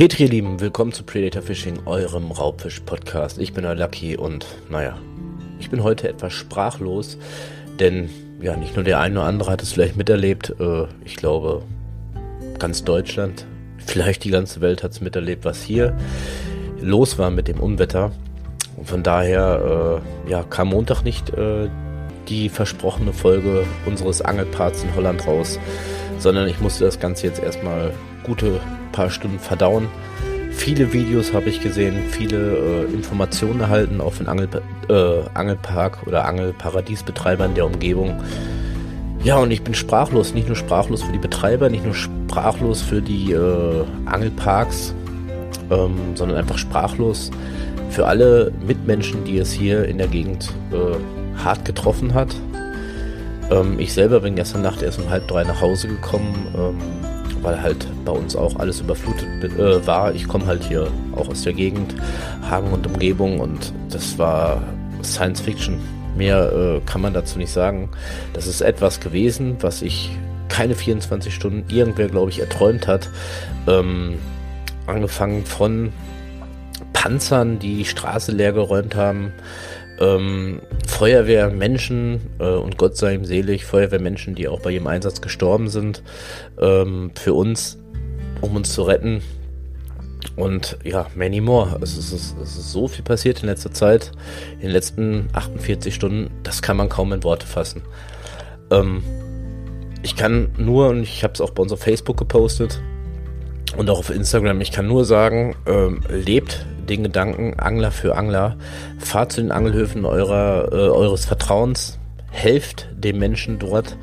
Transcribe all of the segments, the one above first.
Petri, ihr Lieben, willkommen zu Predator Fishing, eurem Raubfisch-Podcast. Ich bin der Lucky und naja, ich bin heute etwas sprachlos, denn ja, nicht nur der eine oder andere hat es vielleicht miterlebt. Äh, ich glaube, ganz Deutschland, vielleicht die ganze Welt hat es miterlebt, was hier los war mit dem Unwetter. Und von daher äh, ja, kam Montag nicht äh, die versprochene Folge unseres Angelparts in Holland raus, sondern ich musste das Ganze jetzt erstmal gute paar Stunden verdauen. Viele Videos habe ich gesehen, viele äh, Informationen erhalten, auch von Angel, äh, Angelpark oder Angelparadiesbetreibern der Umgebung. Ja, und ich bin sprachlos, nicht nur sprachlos für die Betreiber, nicht nur sprachlos für die äh, Angelparks, ähm, sondern einfach sprachlos für alle Mitmenschen, die es hier in der Gegend äh, hart getroffen hat. Ähm, ich selber bin gestern Nacht erst um halb drei nach Hause gekommen, ähm, weil halt bei uns auch alles überflutet äh, war. Ich komme halt hier auch aus der Gegend, Hagen und Umgebung und das war Science Fiction. Mehr äh, kann man dazu nicht sagen. Das ist etwas gewesen, was ich keine 24 Stunden irgendwer, glaube ich, erträumt hat. Ähm, angefangen von Panzern, die die Straße leer geräumt haben, ähm, Feuerwehrmenschen äh, und Gott sei ihm selig, Feuerwehrmenschen, die auch bei ihrem Einsatz gestorben sind, ähm, für uns, um uns zu retten. Und ja, many more. Es ist, es ist so viel passiert in letzter Zeit, in den letzten 48 Stunden, das kann man kaum in Worte fassen. Ähm, ich kann nur, und ich habe es auch bei uns auf Facebook gepostet und auch auf Instagram, ich kann nur sagen, ähm, lebt den Gedanken Angler für Angler. Fahrt zu den Angelhöfen eurer, äh, eures Vertrauens, helft den Menschen dort,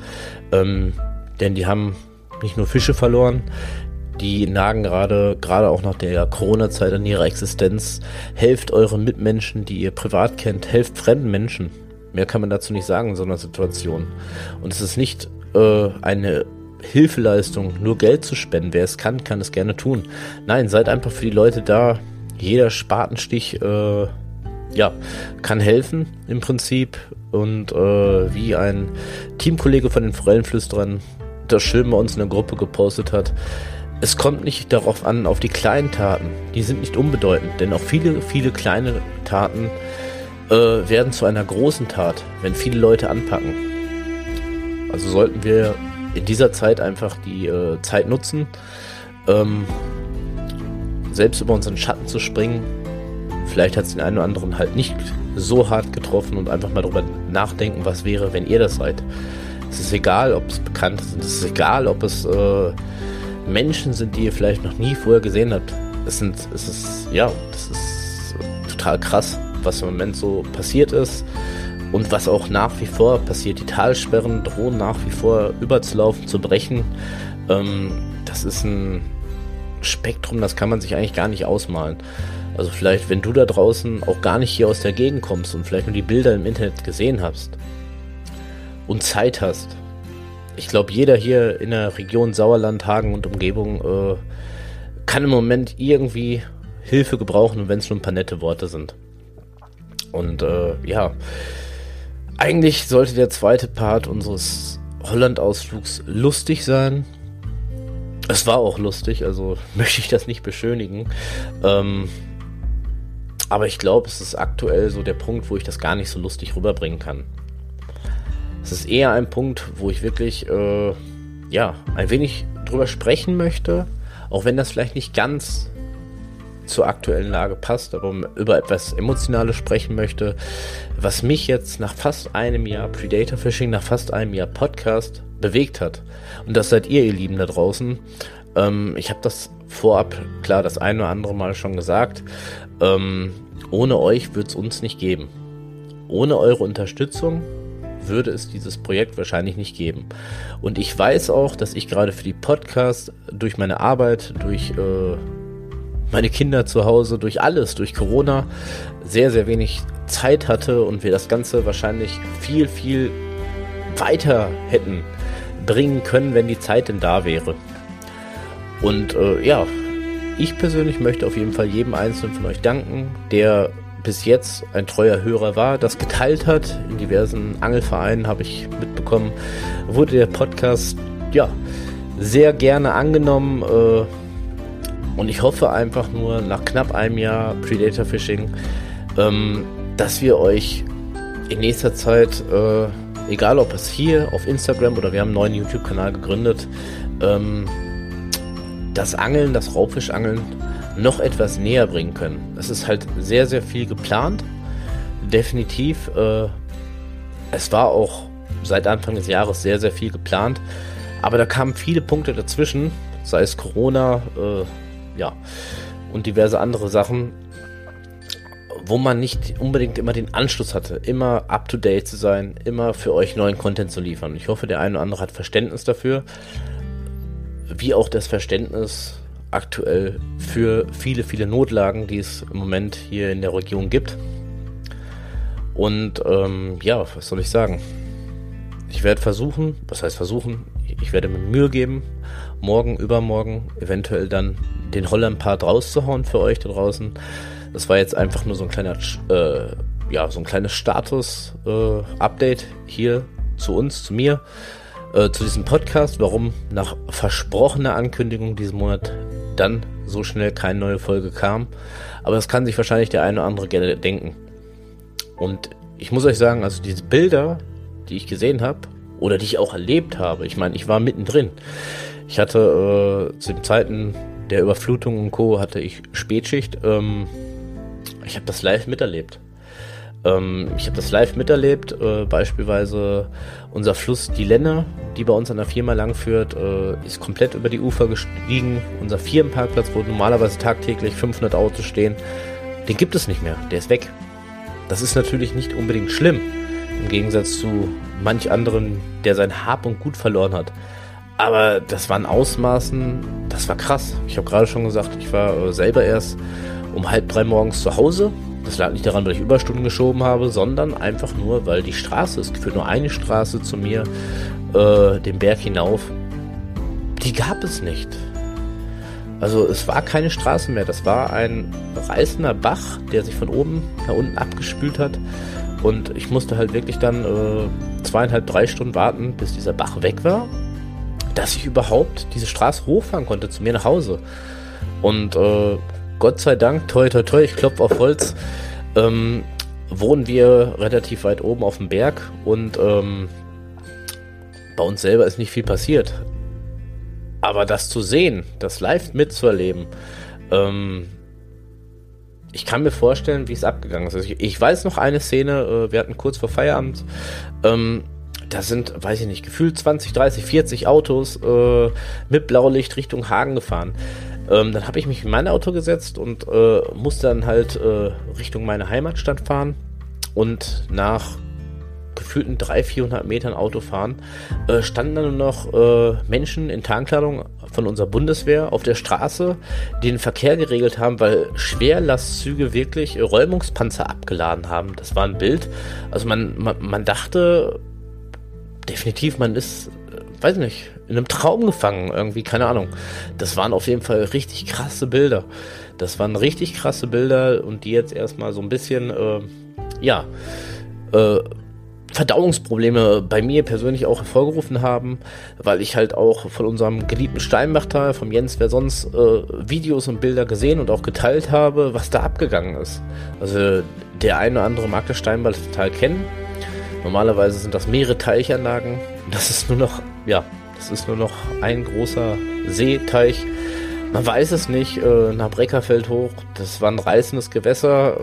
ähm, denn die haben nicht nur Fische verloren, die nagen gerade, gerade auch nach der Corona-Zeit an ihrer Existenz. Helft euren Mitmenschen, die ihr privat kennt, helft fremden Menschen. Mehr kann man dazu nicht sagen in so einer Situation. Und es ist nicht äh, eine Hilfeleistung, nur Geld zu spenden. Wer es kann, kann es gerne tun. Nein, seid einfach für die Leute da, jeder Spatenstich äh, ja, kann helfen im Prinzip. Und äh, wie ein Teamkollege von den Forellenflüsterern das schön bei uns in der Gruppe gepostet hat, es kommt nicht darauf an, auf die kleinen Taten. Die sind nicht unbedeutend, denn auch viele, viele kleine Taten äh, werden zu einer großen Tat, wenn viele Leute anpacken. Also sollten wir in dieser Zeit einfach die äh, Zeit nutzen, ähm, selbst über unseren Schatten zu springen. Vielleicht hat es den einen oder anderen halt nicht so hart getroffen und einfach mal darüber nachdenken, was wäre, wenn ihr das seid. Es ist egal, ob es bekannt sind, es ist egal, ob es äh, Menschen sind, die ihr vielleicht noch nie vorher gesehen habt. Es sind, es ist, ja, das ist total krass, was im Moment so passiert ist und was auch nach wie vor passiert. Die Talsperren drohen nach wie vor überzulaufen, zu brechen. Ähm, das ist ein Spektrum, das kann man sich eigentlich gar nicht ausmalen. Also vielleicht, wenn du da draußen auch gar nicht hier aus der Gegend kommst und vielleicht nur die Bilder im Internet gesehen hast und Zeit hast. Ich glaube, jeder hier in der Region Sauerland, Hagen und Umgebung äh, kann im Moment irgendwie Hilfe gebrauchen, wenn es nur ein paar nette Worte sind. Und äh, ja, eigentlich sollte der zweite Part unseres Holland-Ausflugs lustig sein. Es war auch lustig, also möchte ich das nicht beschönigen. Ähm, aber ich glaube, es ist aktuell so der Punkt, wo ich das gar nicht so lustig rüberbringen kann. Es ist eher ein Punkt, wo ich wirklich, äh, ja, ein wenig drüber sprechen möchte, auch wenn das vielleicht nicht ganz zur aktuellen Lage passt, aber über etwas Emotionales sprechen möchte, was mich jetzt nach fast einem Jahr Predator Fishing, nach fast einem Jahr Podcast bewegt hat. Und das seid ihr, ihr Lieben da draußen. Ähm, ich habe das vorab, klar, das eine oder andere Mal schon gesagt. Ähm, ohne euch wird es uns nicht geben. Ohne eure Unterstützung würde es dieses Projekt wahrscheinlich nicht geben. Und ich weiß auch, dass ich gerade für die Podcasts durch meine Arbeit, durch äh, meine Kinder zu Hause, durch alles, durch Corona, sehr, sehr wenig Zeit hatte und wir das Ganze wahrscheinlich viel, viel weiter hätten bringen können, wenn die Zeit denn da wäre. Und äh, ja, ich persönlich möchte auf jeden Fall jedem Einzelnen von euch danken, der bis jetzt ein treuer Hörer war, das geteilt hat. In diversen Angelvereinen habe ich mitbekommen, wurde der Podcast ja sehr gerne angenommen. Äh, Und ich hoffe einfach nur nach knapp einem Jahr Predator Fishing, ähm, dass wir euch in nächster Zeit, äh, egal ob es hier auf Instagram oder wir haben einen neuen YouTube-Kanal gegründet, ähm, das Angeln, das Raubfischangeln noch etwas näher bringen können. Es ist halt sehr, sehr viel geplant. Definitiv. Äh, es war auch seit Anfang des Jahres sehr, sehr viel geplant. Aber da kamen viele Punkte dazwischen, sei es Corona, äh, ja, und diverse andere Sachen, wo man nicht unbedingt immer den Anschluss hatte, immer up to date zu sein, immer für euch neuen Content zu liefern. Ich hoffe, der eine oder andere hat Verständnis dafür, wie auch das Verständnis aktuell für viele, viele Notlagen, die es im Moment hier in der Region gibt. Und ähm, ja, was soll ich sagen? Ich werde versuchen, was heißt versuchen? Ich werde mir Mühe geben, morgen, übermorgen, eventuell dann den Holland-Part rauszuhauen für euch da draußen. Das war jetzt einfach nur so ein kleiner, äh, ja, so ein kleines Status-Update äh, hier zu uns, zu mir, äh, zu diesem Podcast, warum nach versprochener Ankündigung diesen Monat dann so schnell keine neue Folge kam. Aber das kann sich wahrscheinlich der eine oder andere gerne denken. Und ich muss euch sagen, also diese Bilder, die ich gesehen habe oder die ich auch erlebt habe, ich meine, ich war mittendrin. Ich hatte äh, zu den Zeiten der Überflutung und Co. hatte ich Spätschicht. Ähm, ich habe das live miterlebt. Ähm, ich habe das live miterlebt, äh, beispielsweise unser Fluss die Lenne, die bei uns an der Firma langführt, äh, ist komplett über die Ufer gestiegen. Unser Firmenparkplatz, wo normalerweise tagtäglich 500 Autos stehen, den gibt es nicht mehr, der ist weg. Das ist natürlich nicht unbedingt schlimm, im Gegensatz zu manch anderen, der sein Hab und Gut verloren hat. Aber das waren Ausmaßen, das war krass. Ich habe gerade schon gesagt, ich war äh, selber erst um halb drei morgens zu Hause. Das lag nicht daran, weil ich Überstunden geschoben habe, sondern einfach nur, weil die Straße, es führt nur eine Straße zu mir, äh, den Berg hinauf, die gab es nicht. Also es war keine Straße mehr, das war ein reißender Bach, der sich von oben nach unten abgespült hat. Und ich musste halt wirklich dann äh, zweieinhalb, drei Stunden warten, bis dieser Bach weg war dass ich überhaupt diese Straße hochfahren konnte zu mir nach Hause. Und äh, Gott sei Dank, toi toi toi, ich klopfe auf Holz, ähm, wohnen wir relativ weit oben auf dem Berg und ähm, bei uns selber ist nicht viel passiert. Aber das zu sehen, das live mitzuerleben, ähm, ich kann mir vorstellen, wie es abgegangen ist. Also ich, ich, weiß noch eine Szene, äh, wir hatten kurz vor Feierabend, ähm, da sind, weiß ich nicht, gefühlt 20, 30, 40 Autos äh, mit Blaulicht Richtung Hagen gefahren. Ähm, dann habe ich mich in mein Auto gesetzt und äh, musste dann halt äh, Richtung meine Heimatstadt fahren. Und nach gefühlten 300, 400 Metern Autofahren äh, standen dann nur noch äh, Menschen in Tarnkleidung von unserer Bundeswehr auf der Straße, die den Verkehr geregelt haben, weil Schwerlastzüge wirklich Räumungspanzer abgeladen haben. Das war ein Bild. Also man, man, man dachte, definitiv, man ist, äh, weiß nicht, in einem Traum gefangen irgendwie, keine Ahnung. Das waren auf jeden Fall richtig krasse Bilder. Das waren richtig krasse Bilder und die jetzt erstmal so ein bisschen, äh, ja, äh, Verdauungsprobleme bei mir persönlich auch hervorgerufen haben, weil ich halt auch von unserem geliebten Steinbachtal, vom Jens, wer sonst, äh, Videos und Bilder gesehen und auch geteilt habe, was da abgegangen ist. Also der eine oder andere mag das Steinbachtal kennen, Normalerweise sind das mehrere Teichanlagen. Das ist nur noch, ja, das ist nur noch ein großer Seeteich. Man weiß es nicht, äh, nach Breckerfeld hoch, das war ein reißendes Gewässer,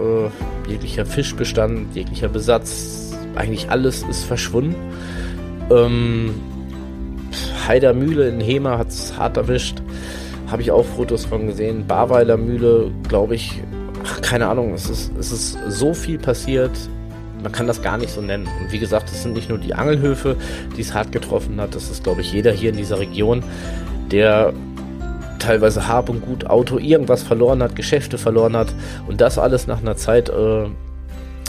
äh, jeglicher Fischbestand, jeglicher Besatz, eigentlich alles ist verschwunden. Ähm, Heider Mühle in Hema hat es hart erwischt, habe ich auch Fotos von gesehen. Barweiler Mühle, glaube ich, ach, keine Ahnung, es ist, es ist so viel passiert man kann das gar nicht so nennen. Und wie gesagt, es sind nicht nur die Angelhöfe, die es hart getroffen hat, das ist, glaube ich, jeder hier in dieser Region, der teilweise Hab und Gut, Auto, irgendwas verloren hat, Geschäfte verloren hat und das alles nach einer Zeit, äh,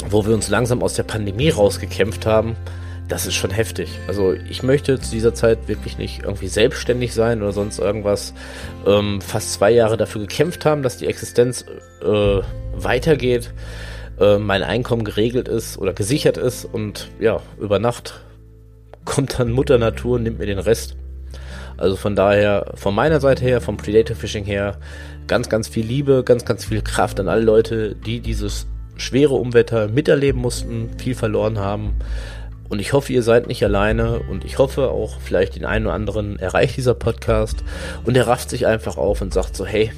wo wir uns langsam aus der Pandemie rausgekämpft haben. Das ist schon heftig. Also ich möchte zu dieser Zeit wirklich nicht irgendwie selbstständig sein oder sonst irgendwas. Ähm, fast zwei Jahre dafür gekämpft haben, dass die Existenz äh, weitergeht äh, mein Einkommen geregelt ist oder gesichert ist und ja, über Nacht kommt dann Mutter Natur und nimmt mir den Rest. Also von daher, von meiner Seite her, vom Predator Fishing her, ganz, ganz viel Liebe, ganz, ganz viel Kraft an alle Leute, die dieses schwere Umwetter miterleben mussten, viel verloren haben. Und ich hoffe, ihr seid nicht alleine und ich hoffe auch vielleicht den einen oder anderen erreicht dieser Podcast und er rafft sich einfach auf und sagt so, hey,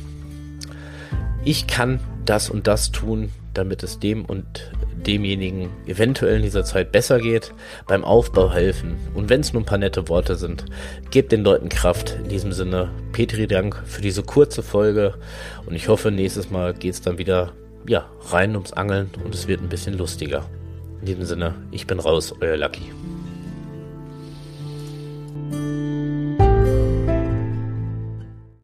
ich kann das und das tun, damit es dem und demjenigen eventuell in dieser Zeit besser geht, beim Aufbau helfen. Und wenn es nur ein paar nette Worte sind, gebt den Leuten Kraft. In diesem Sinne, Petri Dank für diese kurze Folge und ich hoffe, nächstes Mal geht es dann wieder ja, rein ums Angeln und es wird ein bisschen lustiger. In diesem Sinne, ich bin raus, euer Lucky.